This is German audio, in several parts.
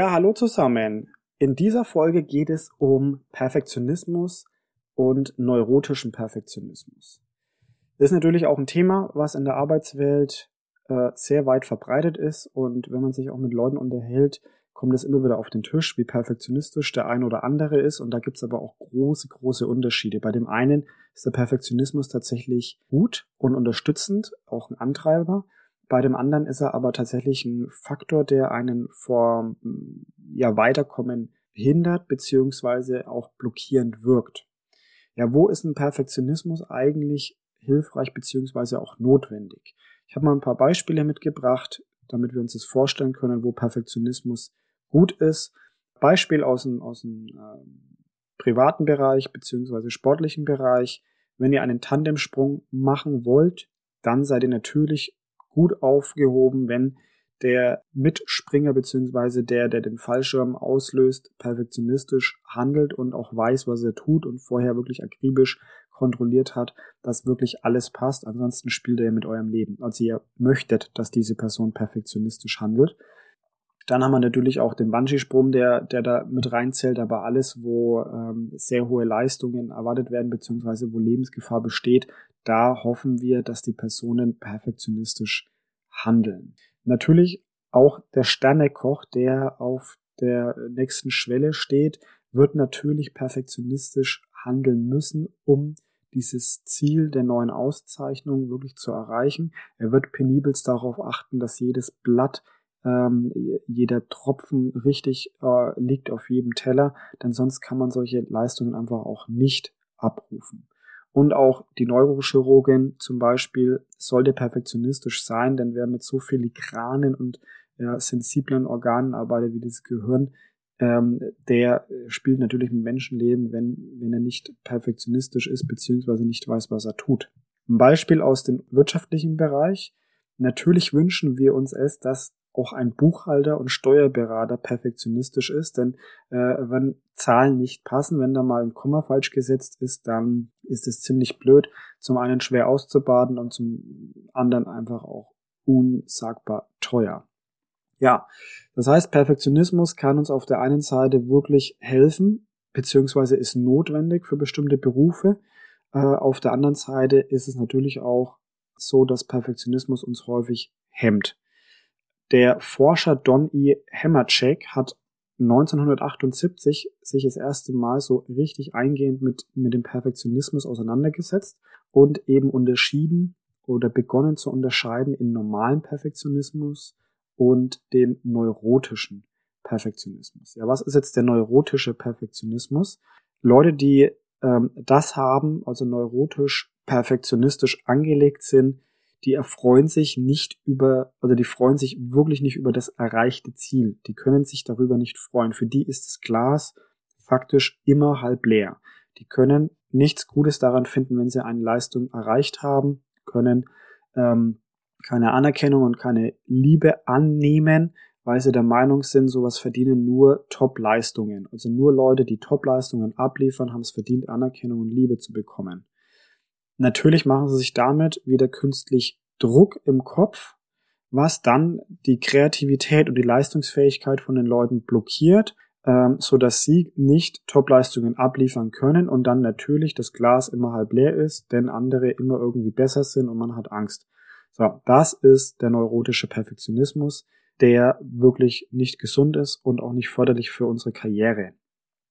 Ja, hallo zusammen. In dieser Folge geht es um Perfektionismus und neurotischen Perfektionismus. Das ist natürlich auch ein Thema, was in der Arbeitswelt äh, sehr weit verbreitet ist und wenn man sich auch mit Leuten unterhält, kommt es immer wieder auf den Tisch, wie perfektionistisch der ein oder andere ist und da gibt es aber auch große, große Unterschiede. Bei dem einen ist der Perfektionismus tatsächlich gut und unterstützend, auch ein Antreiber bei dem anderen ist er aber tatsächlich ein Faktor, der einen vor ja, Weiterkommen hindert, beziehungsweise auch blockierend wirkt. Ja, wo ist ein Perfektionismus eigentlich hilfreich, beziehungsweise auch notwendig? Ich habe mal ein paar Beispiele mitgebracht, damit wir uns das vorstellen können, wo Perfektionismus gut ist. Beispiel aus dem, aus dem äh, privaten Bereich, beziehungsweise sportlichen Bereich. Wenn ihr einen Tandemsprung machen wollt, dann seid ihr natürlich gut aufgehoben, wenn der Mitspringer beziehungsweise der, der den Fallschirm auslöst, perfektionistisch handelt und auch weiß, was er tut und vorher wirklich akribisch kontrolliert hat, dass wirklich alles passt. Ansonsten spielt er mit eurem Leben. Also ihr möchtet, dass diese Person perfektionistisch handelt. Dann haben wir natürlich auch den Bungee-Sprung, der, der da mit reinzählt, aber alles, wo ähm, sehr hohe Leistungen erwartet werden, beziehungsweise wo Lebensgefahr besteht, da hoffen wir, dass die Personen perfektionistisch handeln. Natürlich auch der Sternekoch, der auf der nächsten Schwelle steht, wird natürlich perfektionistisch handeln müssen, um dieses Ziel der neuen Auszeichnung wirklich zu erreichen. Er wird penibelst darauf achten, dass jedes Blatt, ähm, jeder Tropfen richtig äh, liegt auf jedem Teller, denn sonst kann man solche Leistungen einfach auch nicht abrufen. Und auch die Neurochirurgin zum Beispiel sollte perfektionistisch sein, denn wer mit so filigranen und ja, sensiblen Organen arbeitet wie das Gehirn, ähm, der spielt natürlich mit Menschenleben, wenn, wenn er nicht perfektionistisch ist, beziehungsweise nicht weiß, was er tut. Ein Beispiel aus dem wirtschaftlichen Bereich. Natürlich wünschen wir uns es, dass auch ein Buchhalter und Steuerberater perfektionistisch ist, denn äh, wenn Zahlen nicht passen, wenn da mal ein Komma falsch gesetzt ist, dann ist es ziemlich blöd, zum einen schwer auszubaden und zum anderen einfach auch unsagbar teuer. Ja, das heißt, Perfektionismus kann uns auf der einen Seite wirklich helfen, beziehungsweise ist notwendig für bestimmte Berufe. Äh, auf der anderen Seite ist es natürlich auch so, dass Perfektionismus uns häufig hemmt. Der Forscher Don E. Hammercheck hat 1978 sich das erste Mal so richtig eingehend mit, mit dem Perfektionismus auseinandergesetzt und eben unterschieden oder begonnen zu unterscheiden in normalen Perfektionismus und dem neurotischen Perfektionismus. Ja, was ist jetzt der neurotische Perfektionismus? Leute, die ähm, das haben, also neurotisch perfektionistisch angelegt sind, die erfreuen sich nicht über, also die freuen sich wirklich nicht über das erreichte Ziel. Die können sich darüber nicht freuen. Für die ist das Glas faktisch immer halb leer. Die können nichts Gutes daran finden, wenn sie eine Leistung erreicht haben, können ähm, keine Anerkennung und keine Liebe annehmen, weil sie der Meinung sind, sowas verdienen nur Top-Leistungen. Also nur Leute, die Top-Leistungen abliefern, haben es verdient, Anerkennung und Liebe zu bekommen. Natürlich machen sie sich damit wieder künstlich Druck im Kopf, was dann die Kreativität und die Leistungsfähigkeit von den Leuten blockiert, ähm, so dass sie nicht Top-Leistungen abliefern können und dann natürlich das Glas immer halb leer ist, denn andere immer irgendwie besser sind und man hat Angst. So, das ist der neurotische Perfektionismus, der wirklich nicht gesund ist und auch nicht förderlich für unsere Karriere.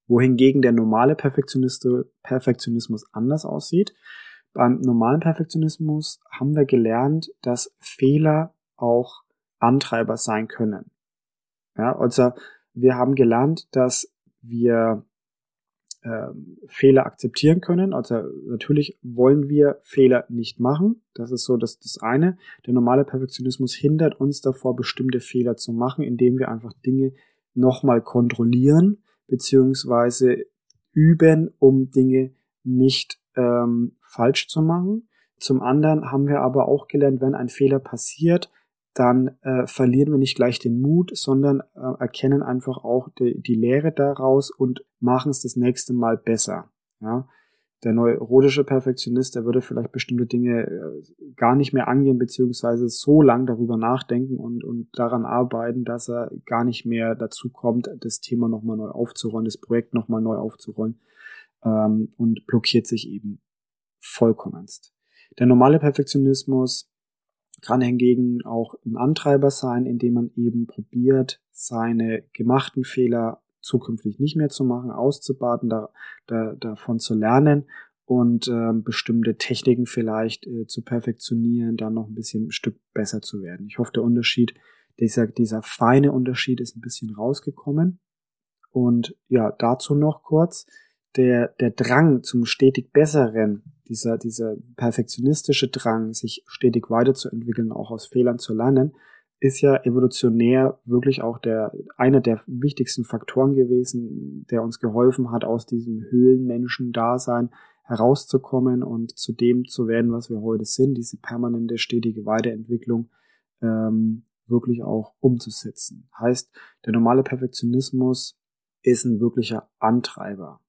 Wohingegen der normale Perfektionismus anders aussieht. Beim normalen Perfektionismus haben wir gelernt, dass Fehler auch Antreiber sein können. Ja, also wir haben gelernt, dass wir äh, Fehler akzeptieren können. Also natürlich wollen wir Fehler nicht machen. Das ist so das, das eine. Der normale Perfektionismus hindert uns davor, bestimmte Fehler zu machen, indem wir einfach Dinge nochmal kontrollieren beziehungsweise üben, um Dinge nicht ähm, falsch zu machen. Zum anderen haben wir aber auch gelernt, wenn ein Fehler passiert, dann äh, verlieren wir nicht gleich den Mut, sondern äh, erkennen einfach auch die, die Lehre daraus und machen es das nächste Mal besser. Ja? Der neurotische Perfektionist, der würde vielleicht bestimmte Dinge äh, gar nicht mehr angehen, beziehungsweise so lang darüber nachdenken und, und daran arbeiten, dass er gar nicht mehr dazu kommt, das Thema nochmal neu aufzurollen, das Projekt nochmal neu aufzurollen ähm, und blockiert sich eben vollkommenst. Der normale Perfektionismus kann hingegen auch ein Antreiber sein, indem man eben probiert, seine gemachten Fehler zukünftig nicht mehr zu machen, auszubaden, da, da, davon zu lernen und äh, bestimmte Techniken vielleicht äh, zu perfektionieren, dann noch ein bisschen ein Stück besser zu werden. Ich hoffe, der Unterschied, dieser, dieser feine Unterschied ist ein bisschen rausgekommen. Und ja, dazu noch kurz, der, der Drang zum stetig Besseren, dieser, dieser perfektionistische Drang, sich stetig weiterzuentwickeln, auch aus Fehlern zu lernen, ist ja evolutionär wirklich auch der, einer der wichtigsten Faktoren gewesen, der uns geholfen hat, aus diesem Höhlenmenschen-Dasein herauszukommen und zu dem zu werden, was wir heute sind, diese permanente, stetige Weiterentwicklung ähm, wirklich auch umzusetzen. Heißt, der normale Perfektionismus ist ein wirklicher Antreiber.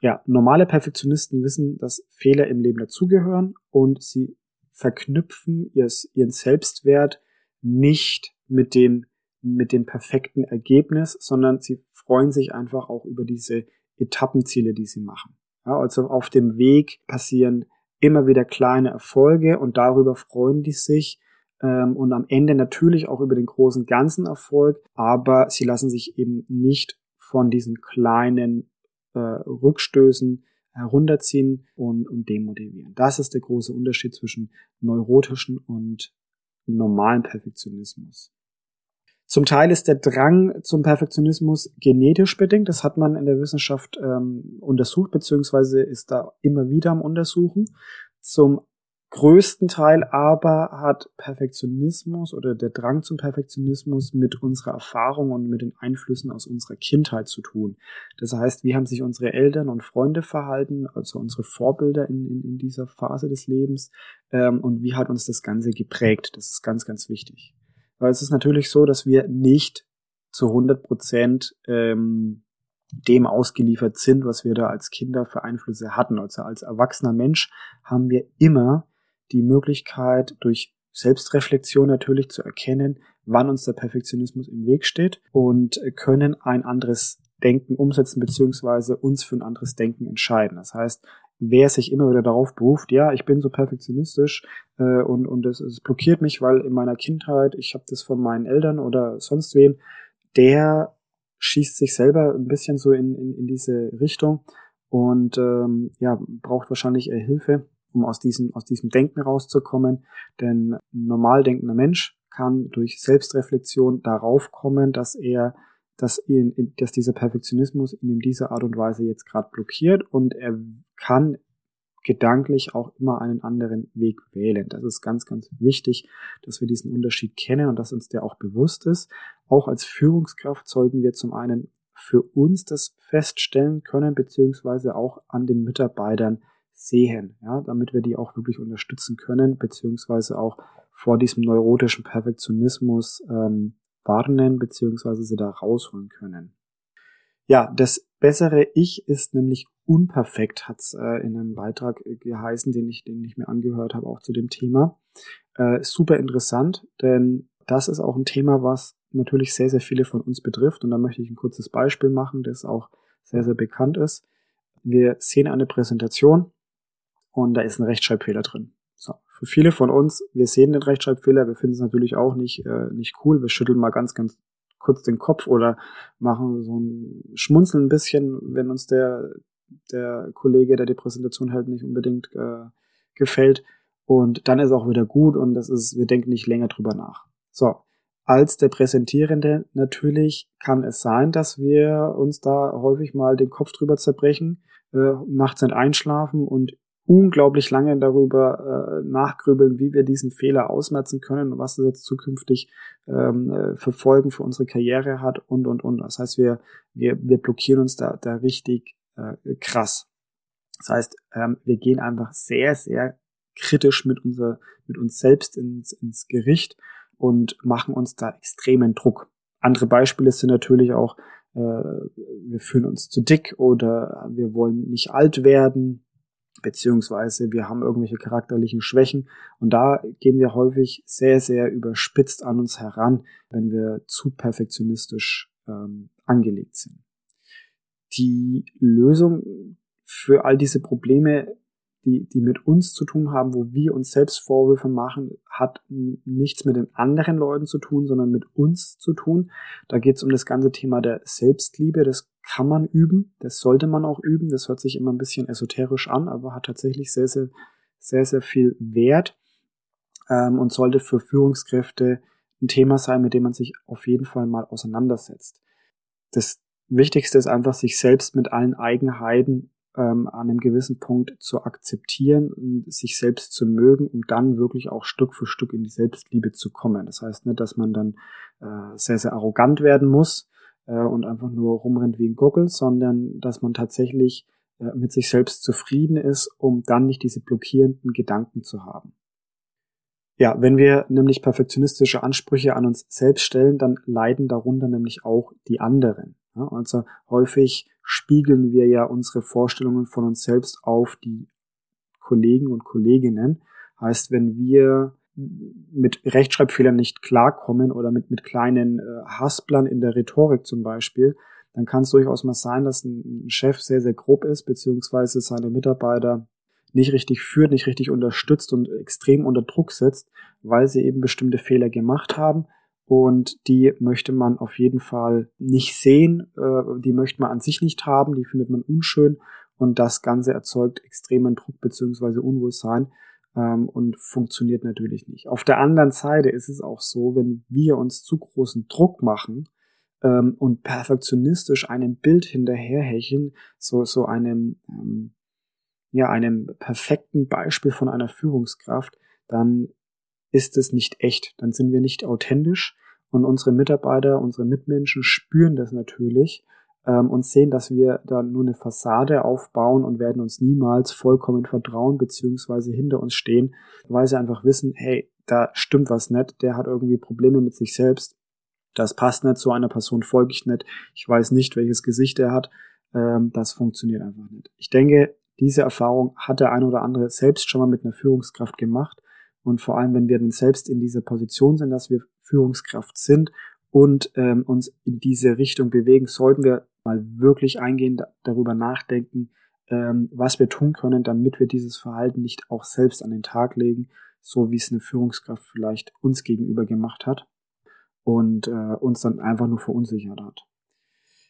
Ja, normale Perfektionisten wissen, dass Fehler im Leben dazugehören und sie verknüpfen ihren Selbstwert nicht mit dem, mit dem perfekten Ergebnis, sondern sie freuen sich einfach auch über diese Etappenziele, die sie machen. Ja, also auf dem Weg passieren immer wieder kleine Erfolge und darüber freuen die sich ähm, und am Ende natürlich auch über den großen ganzen Erfolg, aber sie lassen sich eben nicht von diesen kleinen äh, Rückstößen herunterziehen und, und demotivieren. Das ist der große Unterschied zwischen neurotischen und normalen Perfektionismus. Zum Teil ist der Drang zum Perfektionismus genetisch bedingt. Das hat man in der Wissenschaft ähm, untersucht, beziehungsweise ist da immer wieder am Untersuchen. Zum größten Teil aber hat Perfektionismus oder der Drang zum Perfektionismus mit unserer Erfahrung und mit den Einflüssen aus unserer Kindheit zu tun. Das heißt, wie haben sich unsere Eltern und Freunde verhalten, also unsere Vorbilder in, in, in dieser Phase des Lebens ähm, und wie hat uns das Ganze geprägt. Das ist ganz, ganz wichtig. Weil es ist natürlich so, dass wir nicht zu 100 Prozent ähm, dem ausgeliefert sind, was wir da als Kinder für Einflüsse hatten. Also als erwachsener Mensch haben wir immer die Möglichkeit, durch Selbstreflexion natürlich zu erkennen, wann uns der Perfektionismus im Weg steht und können ein anderes Denken umsetzen beziehungsweise uns für ein anderes Denken entscheiden. Das heißt, wer sich immer wieder darauf beruft, ja, ich bin so perfektionistisch äh, und, und es, es blockiert mich, weil in meiner Kindheit, ich habe das von meinen Eltern oder sonst wen, der schießt sich selber ein bisschen so in, in, in diese Richtung und ähm, ja, braucht wahrscheinlich eher Hilfe um aus diesem, aus diesem Denken rauszukommen. Denn ein normal denkender Mensch kann durch Selbstreflexion darauf kommen, dass er, dass, ihn, dass dieser Perfektionismus ihn in dieser Art und Weise jetzt gerade blockiert und er kann gedanklich auch immer einen anderen Weg wählen. Das ist ganz, ganz wichtig, dass wir diesen Unterschied kennen und dass uns der auch bewusst ist. Auch als Führungskraft sollten wir zum einen für uns das feststellen können, beziehungsweise auch an den Mitarbeitern sehen, ja, damit wir die auch wirklich unterstützen können, beziehungsweise auch vor diesem neurotischen Perfektionismus ähm, warnen, beziehungsweise sie da rausholen können. Ja, das bessere Ich ist nämlich unperfekt, hat's äh, in einem Beitrag äh, geheißen, den ich, den ich mir angehört habe, auch zu dem Thema. Äh, super interessant, denn das ist auch ein Thema, was natürlich sehr, sehr viele von uns betrifft. Und da möchte ich ein kurzes Beispiel machen, das auch sehr, sehr bekannt ist. Wir sehen eine Präsentation und da ist ein Rechtschreibfehler drin. So. Für viele von uns, wir sehen den Rechtschreibfehler, wir finden es natürlich auch nicht, äh, nicht cool. Wir schütteln mal ganz, ganz kurz den Kopf oder machen so ein Schmunzeln ein bisschen, wenn uns der, der Kollege, der die Präsentation hält, nicht unbedingt äh, gefällt. Und dann ist auch wieder gut und das ist, wir denken nicht länger drüber nach. So. Als der Präsentierende natürlich kann es sein, dass wir uns da häufig mal den Kopf drüber zerbrechen, äh, nachts nicht einschlafen und unglaublich lange darüber äh, nachgrübeln, wie wir diesen Fehler ausmerzen können und was das jetzt zukünftig ähm, äh, für Folgen für unsere Karriere hat und und und. Das heißt, wir wir wir blockieren uns da da richtig äh, krass. Das heißt, ähm, wir gehen einfach sehr sehr kritisch mit unser mit uns selbst ins ins Gericht und machen uns da extremen Druck. Andere Beispiele sind natürlich auch äh, wir fühlen uns zu dick oder wir wollen nicht alt werden beziehungsweise wir haben irgendwelche charakterlichen Schwächen und da gehen wir häufig sehr, sehr überspitzt an uns heran, wenn wir zu perfektionistisch ähm, angelegt sind. Die Lösung für all diese Probleme die, die mit uns zu tun haben, wo wir uns selbst Vorwürfe machen, hat nichts mit den anderen Leuten zu tun, sondern mit uns zu tun. Da geht es um das ganze Thema der Selbstliebe. Das kann man üben, das sollte man auch üben. Das hört sich immer ein bisschen esoterisch an, aber hat tatsächlich sehr, sehr, sehr, sehr viel Wert ähm, und sollte für Führungskräfte ein Thema sein, mit dem man sich auf jeden Fall mal auseinandersetzt. Das Wichtigste ist einfach, sich selbst mit allen Eigenheiten ähm, an einem gewissen Punkt zu akzeptieren sich selbst zu mögen, um dann wirklich auch Stück für Stück in die Selbstliebe zu kommen. Das heißt nicht, dass man dann äh, sehr, sehr arrogant werden muss äh, und einfach nur rumrennt wie ein Gockel, sondern dass man tatsächlich äh, mit sich selbst zufrieden ist, um dann nicht diese blockierenden Gedanken zu haben. Ja, wenn wir nämlich perfektionistische Ansprüche an uns selbst stellen, dann leiden darunter nämlich auch die anderen. Also häufig spiegeln wir ja unsere Vorstellungen von uns selbst auf die Kollegen und Kolleginnen. Heißt, wenn wir mit Rechtschreibfehlern nicht klarkommen oder mit, mit kleinen äh, Hasplern in der Rhetorik zum Beispiel, dann kann es durchaus mal sein, dass ein Chef sehr, sehr grob ist, beziehungsweise seine Mitarbeiter nicht richtig führt, nicht richtig unterstützt und extrem unter Druck setzt, weil sie eben bestimmte Fehler gemacht haben. Und die möchte man auf jeden Fall nicht sehen, äh, die möchte man an sich nicht haben, die findet man unschön. Und das Ganze erzeugt extremen Druck beziehungsweise Unwohlsein ähm, und funktioniert natürlich nicht. Auf der anderen Seite ist es auch so, wenn wir uns zu großen Druck machen ähm, und perfektionistisch einem Bild hinterherhecheln, so, so einem, ähm, ja, einem perfekten Beispiel von einer Führungskraft, dann ist es nicht echt. Dann sind wir nicht authentisch. Und unsere Mitarbeiter, unsere Mitmenschen spüren das natürlich ähm, und sehen, dass wir da nur eine Fassade aufbauen und werden uns niemals vollkommen vertrauen beziehungsweise hinter uns stehen, weil sie einfach wissen, hey, da stimmt was nicht, der hat irgendwie Probleme mit sich selbst, das passt nicht, zu einer Person folge ich nicht, ich weiß nicht, welches Gesicht er hat, ähm, das funktioniert einfach nicht. Ich denke, diese Erfahrung hat der ein oder andere selbst schon mal mit einer Führungskraft gemacht und vor allem, wenn wir dann selbst in dieser Position sind, dass wir Führungskraft sind und ähm, uns in diese Richtung bewegen, sollten wir mal wirklich eingehend darüber nachdenken, ähm, was wir tun können, damit wir dieses Verhalten nicht auch selbst an den Tag legen, so wie es eine Führungskraft vielleicht uns gegenüber gemacht hat und äh, uns dann einfach nur verunsichert hat.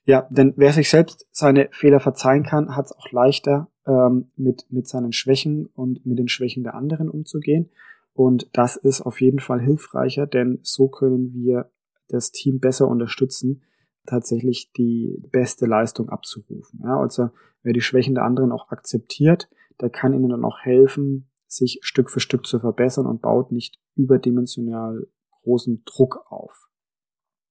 Ja, denn wer sich selbst seine Fehler verzeihen kann, hat es auch leichter, ähm, mit, mit seinen Schwächen und mit den Schwächen der anderen umzugehen. Und das ist auf jeden Fall hilfreicher, denn so können wir das Team besser unterstützen, tatsächlich die beste Leistung abzurufen. Ja, also wer die Schwächen der anderen auch akzeptiert, der kann ihnen dann auch helfen, sich Stück für Stück zu verbessern und baut nicht überdimensional großen Druck auf.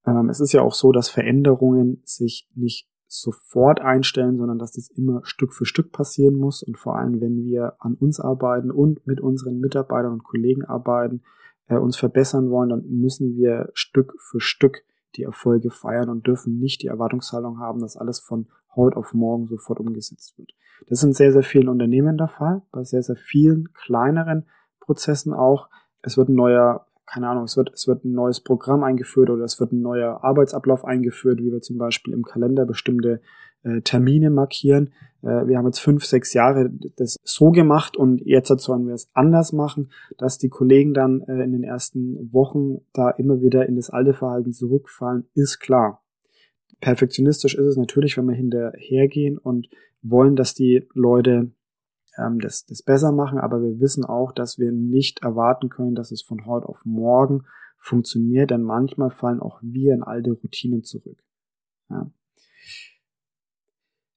Ähm, es ist ja auch so, dass Veränderungen sich nicht sofort einstellen, sondern dass das immer Stück für Stück passieren muss. Und vor allem, wenn wir an uns arbeiten und mit unseren Mitarbeitern und Kollegen arbeiten, äh, uns verbessern wollen, dann müssen wir Stück für Stück die Erfolge feiern und dürfen nicht die Erwartungshaltung haben, dass alles von heute auf morgen sofort umgesetzt wird. Das ist in sehr, sehr vielen Unternehmen der Fall, bei sehr, sehr vielen kleineren Prozessen auch. Es wird ein neuer keine Ahnung, es wird, es wird ein neues Programm eingeführt oder es wird ein neuer Arbeitsablauf eingeführt, wie wir zum Beispiel im Kalender bestimmte äh, Termine markieren. Äh, wir haben jetzt fünf, sechs Jahre das so gemacht und jetzt sollen wir es anders machen, dass die Kollegen dann äh, in den ersten Wochen da immer wieder in das alte Verhalten zurückfallen, ist klar. Perfektionistisch ist es natürlich, wenn wir hinterhergehen und wollen, dass die Leute ähm, das, das besser machen, aber wir wissen auch, dass wir nicht erwarten können, dass es von heute auf morgen funktioniert, denn manchmal fallen auch wir in alte Routinen zurück. Ja.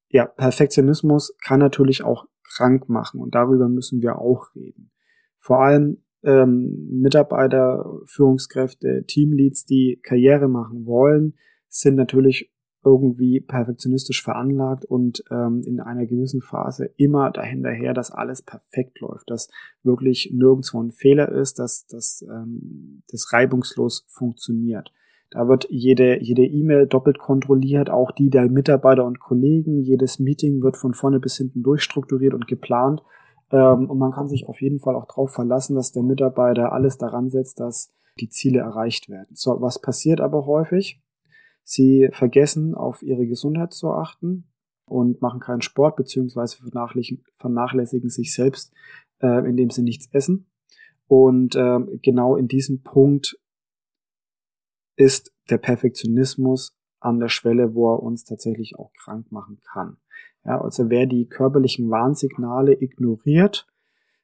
ja, Perfektionismus kann natürlich auch krank machen und darüber müssen wir auch reden. Vor allem ähm, Mitarbeiter, Führungskräfte, Teamleads, die Karriere machen wollen, sind natürlich irgendwie perfektionistisch veranlagt und ähm, in einer gewissen Phase immer dahinterher, dass alles perfekt läuft, dass wirklich nirgendwo ein Fehler ist, dass, dass ähm, das reibungslos funktioniert. Da wird jede jede E-Mail doppelt kontrolliert, auch die der Mitarbeiter und Kollegen. Jedes Meeting wird von vorne bis hinten durchstrukturiert und geplant. Ähm, und man kann sich auf jeden Fall auch darauf verlassen, dass der Mitarbeiter alles daran setzt, dass die Ziele erreicht werden. So, was passiert aber häufig? Sie vergessen, auf ihre Gesundheit zu achten und machen keinen Sport, beziehungsweise vernachlässigen sich selbst, äh, indem sie nichts essen. Und äh, genau in diesem Punkt ist der Perfektionismus an der Schwelle, wo er uns tatsächlich auch krank machen kann. Ja, also wer die körperlichen Warnsignale ignoriert,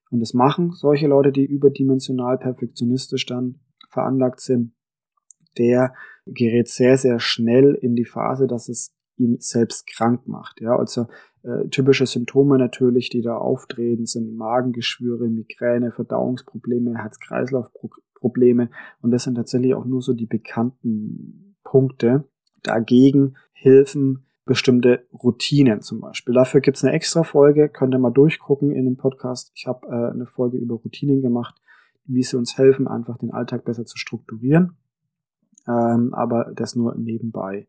und das machen solche Leute, die überdimensional perfektionistisch dann veranlagt sind, der gerät sehr, sehr schnell in die Phase, dass es ihn selbst krank macht. Ja, also äh, typische Symptome natürlich, die da auftreten, sind Magengeschwüre, Migräne, Verdauungsprobleme, Herz-Kreislauf-Probleme und das sind tatsächlich auch nur so die bekannten Punkte. Dagegen helfen bestimmte Routinen zum Beispiel. Dafür gibt's eine extra Folge, könnt ihr mal durchgucken in dem Podcast. Ich habe äh, eine Folge über Routinen gemacht, wie sie uns helfen, einfach den Alltag besser zu strukturieren. Ähm, aber das nur nebenbei.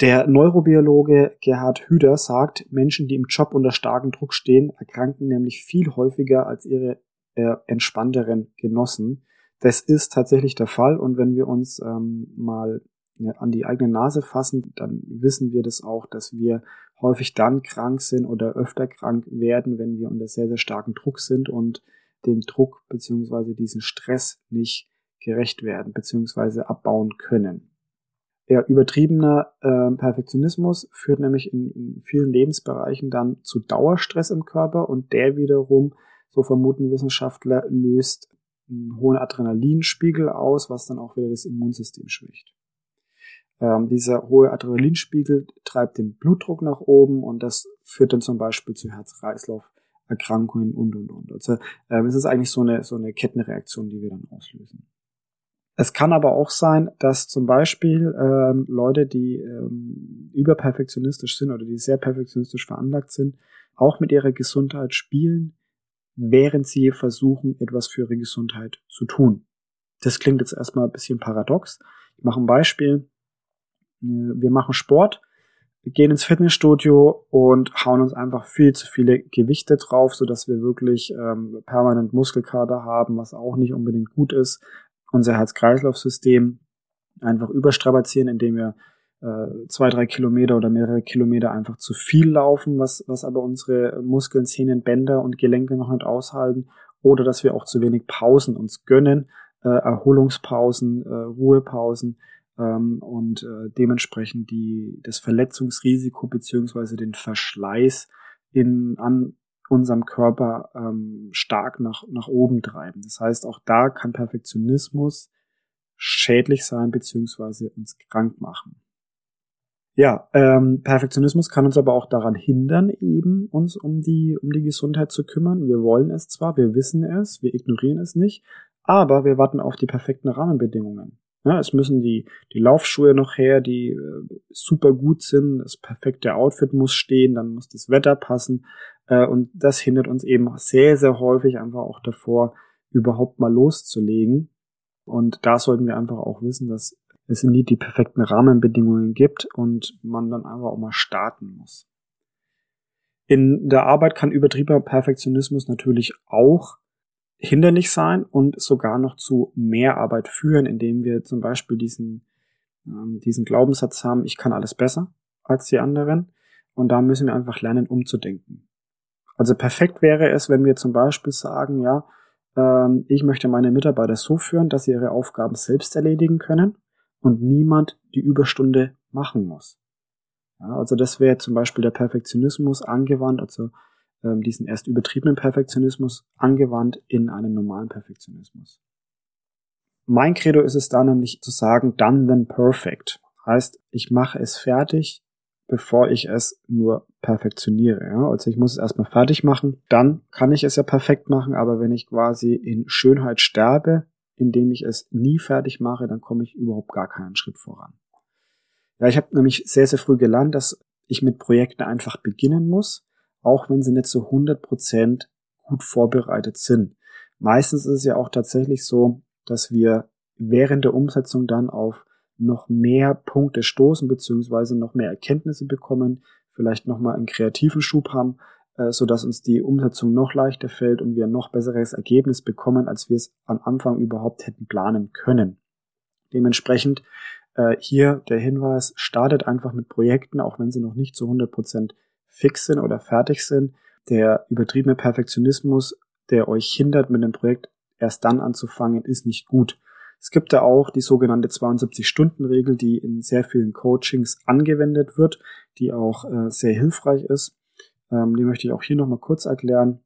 Der Neurobiologe Gerhard Hüder sagt, Menschen, die im Job unter starkem Druck stehen, erkranken nämlich viel häufiger als ihre äh, entspannteren Genossen. Das ist tatsächlich der Fall und wenn wir uns ähm, mal an die eigene Nase fassen, dann wissen wir das auch, dass wir häufig dann krank sind oder öfter krank werden, wenn wir unter sehr, sehr starkem Druck sind und den Druck beziehungsweise diesen Stress nicht gerecht werden beziehungsweise abbauen können. Ja, übertriebener äh, Perfektionismus führt nämlich in, in vielen Lebensbereichen dann zu Dauerstress im Körper und der wiederum, so vermuten Wissenschaftler, löst einen hohen Adrenalinspiegel aus, was dann auch wieder das Immunsystem schwächt. Ähm, dieser hohe Adrenalinspiegel treibt den Blutdruck nach oben und das führt dann zum Beispiel zu Herz-Kreislauf-Erkrankungen und und und. Also ähm, es ist eigentlich so eine so eine Kettenreaktion, die wir dann auslösen. Es kann aber auch sein, dass zum Beispiel ähm, Leute, die ähm, überperfektionistisch sind oder die sehr perfektionistisch veranlagt sind, auch mit ihrer Gesundheit spielen, während sie versuchen, etwas für ihre Gesundheit zu tun. Das klingt jetzt erstmal ein bisschen paradox. Ich mache ein Beispiel. Äh, wir machen Sport, gehen ins Fitnessstudio und hauen uns einfach viel zu viele Gewichte drauf, so dass wir wirklich ähm, permanent Muskelkater haben, was auch nicht unbedingt gut ist unser Herz-Kreislauf-System einfach überstrapazieren, indem wir äh, zwei, drei Kilometer oder mehrere Kilometer einfach zu viel laufen, was, was aber unsere Muskeln, Zähnen, Bänder und Gelenke noch nicht aushalten, oder dass wir auch zu wenig Pausen uns gönnen, äh, Erholungspausen, äh, Ruhepausen ähm, und äh, dementsprechend die, das Verletzungsrisiko beziehungsweise den Verschleiß in, an unserem Körper ähm, stark nach, nach oben treiben. Das heißt, auch da kann Perfektionismus schädlich sein beziehungsweise uns krank machen. Ja, ähm, Perfektionismus kann uns aber auch daran hindern, eben uns um die, um die Gesundheit zu kümmern. Wir wollen es zwar, wir wissen es, wir ignorieren es nicht, aber wir warten auf die perfekten Rahmenbedingungen. Ja, es müssen die, die Laufschuhe noch her, die äh, super gut sind, das perfekte Outfit muss stehen, dann muss das Wetter passen. Äh, und das hindert uns eben sehr, sehr häufig einfach auch davor, überhaupt mal loszulegen. Und da sollten wir einfach auch wissen, dass es nie die perfekten Rahmenbedingungen gibt und man dann einfach auch mal starten muss. In der Arbeit kann übertriebener Perfektionismus natürlich auch hinderlich sein und sogar noch zu mehr Arbeit führen, indem wir zum Beispiel diesen, ähm, diesen Glaubenssatz haben, ich kann alles besser als die anderen. Und da müssen wir einfach lernen, umzudenken. Also perfekt wäre es, wenn wir zum Beispiel sagen, ja, ähm, ich möchte meine Mitarbeiter so führen, dass sie ihre Aufgaben selbst erledigen können und niemand die Überstunde machen muss. Ja, also das wäre zum Beispiel der Perfektionismus angewandt, also ähm, diesen erst übertriebenen Perfektionismus angewandt in einen normalen Perfektionismus. Mein Credo ist es da nämlich zu sagen, done then perfect. Heißt, ich mache es fertig, bevor ich es nur perfektioniere. Ja? Also ich muss es erstmal fertig machen, dann kann ich es ja perfekt machen, aber wenn ich quasi in Schönheit sterbe, indem ich es nie fertig mache, dann komme ich überhaupt gar keinen Schritt voran. Ja, ich habe nämlich sehr, sehr früh gelernt, dass ich mit Projekten einfach beginnen muss, auch wenn sie nicht zu 100% gut vorbereitet sind. Meistens ist es ja auch tatsächlich so, dass wir während der Umsetzung dann auf noch mehr Punkte stoßen, beziehungsweise noch mehr Erkenntnisse bekommen, vielleicht nochmal einen kreativen Schub haben, äh, so dass uns die Umsetzung noch leichter fällt und wir ein noch besseres Ergebnis bekommen, als wir es am Anfang überhaupt hätten planen können. Dementsprechend äh, hier der Hinweis, startet einfach mit Projekten, auch wenn sie noch nicht zu 100% fix sind oder fertig sind. Der übertriebene Perfektionismus, der euch hindert, mit dem Projekt erst dann anzufangen, ist nicht gut. Es gibt da auch die sogenannte 72-Stunden-Regel, die in sehr vielen Coachings angewendet wird, die auch äh, sehr hilfreich ist. Ähm, die möchte ich auch hier nochmal kurz erklären.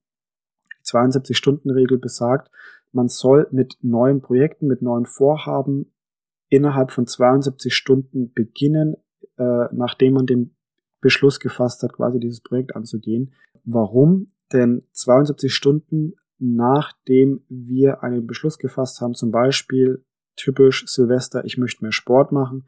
Die 72-Stunden-Regel besagt, man soll mit neuen Projekten, mit neuen Vorhaben innerhalb von 72 Stunden beginnen, äh, nachdem man den Beschluss gefasst hat, quasi dieses Projekt anzugehen. Warum? Denn 72 Stunden nachdem wir einen Beschluss gefasst haben, zum Beispiel typisch Silvester, ich möchte mehr Sport machen,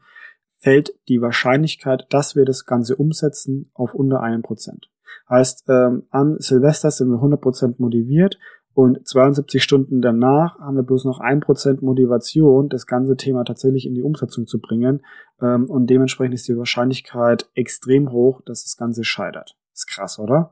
fällt die Wahrscheinlichkeit, dass wir das Ganze umsetzen, auf unter einem Prozent. Heißt, ähm, an Silvester sind wir 100% motiviert und 72 Stunden danach haben wir bloß noch ein Prozent Motivation, das ganze Thema tatsächlich in die Umsetzung zu bringen. Ähm, und dementsprechend ist die Wahrscheinlichkeit extrem hoch, dass das Ganze scheitert. Ist krass, oder?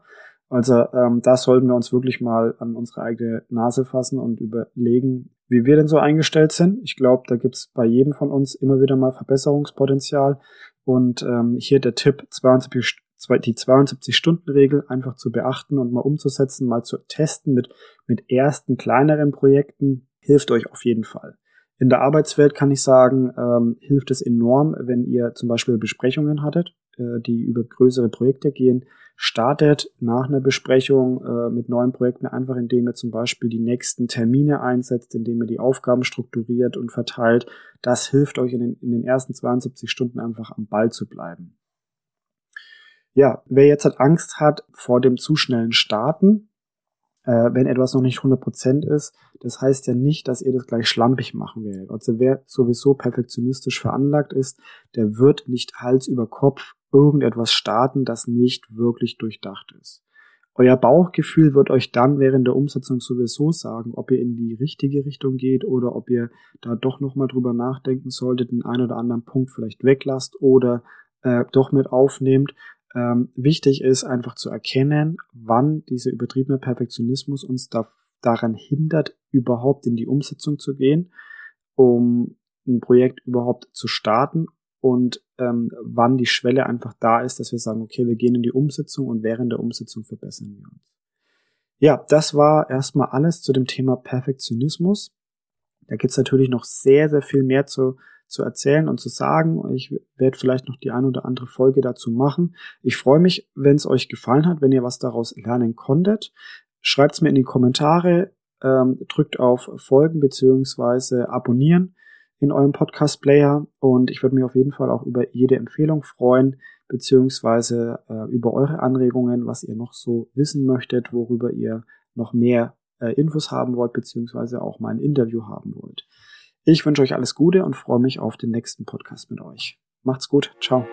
Also ähm, da sollten wir uns wirklich mal an unsere eigene Nase fassen und überlegen, wie wir denn so eingestellt sind. Ich glaube, da gibt's bei jedem von uns immer wieder mal Verbesserungspotenzial. Und ähm, hier der Tipp, 72, die 72-Stunden-Regel einfach zu beachten und mal umzusetzen, mal zu testen mit, mit ersten kleineren Projekten, hilft euch auf jeden Fall. In der Arbeitswelt kann ich sagen, ähm, hilft es enorm, wenn ihr zum Beispiel Besprechungen hattet, äh, die über größere Projekte gehen startet nach einer Besprechung äh, mit neuen Projekten einfach, indem ihr zum Beispiel die nächsten Termine einsetzt, indem ihr die Aufgaben strukturiert und verteilt. Das hilft euch in den, in den ersten 72 Stunden einfach am Ball zu bleiben. Ja, wer jetzt halt Angst hat vor dem zu schnellen Starten, wenn etwas noch nicht 100% ist, das heißt ja nicht, dass ihr das gleich schlampig machen werdet. Also wer sowieso perfektionistisch veranlagt ist, der wird nicht Hals über Kopf irgendetwas starten, das nicht wirklich durchdacht ist. Euer Bauchgefühl wird euch dann während der Umsetzung sowieso sagen, ob ihr in die richtige Richtung geht oder ob ihr da doch nochmal drüber nachdenken solltet, den einen oder anderen Punkt vielleicht weglasst oder äh, doch mit aufnehmt. Ähm, wichtig ist einfach zu erkennen, wann dieser übertriebene Perfektionismus uns da, daran hindert, überhaupt in die Umsetzung zu gehen, um ein Projekt überhaupt zu starten und ähm, wann die Schwelle einfach da ist, dass wir sagen, okay, wir gehen in die Umsetzung und während der Umsetzung verbessern wir uns. Ja, das war erstmal alles zu dem Thema Perfektionismus. Da gibt's natürlich noch sehr, sehr viel mehr zu, zu erzählen und zu sagen. Ich werde vielleicht noch die ein oder andere Folge dazu machen. Ich freue mich, wenn es euch gefallen hat, wenn ihr was daraus lernen konntet. Schreibt's mir in die Kommentare, ähm, drückt auf Folgen beziehungsweise abonnieren in eurem Podcast-Player und ich würde mich auf jeden Fall auch über jede Empfehlung freuen, beziehungsweise äh, über eure Anregungen, was ihr noch so wissen möchtet, worüber ihr noch mehr äh, Infos haben wollt, beziehungsweise auch mal ein Interview haben wollt. Ich wünsche euch alles Gute und freue mich auf den nächsten Podcast mit euch. Macht's gut, ciao.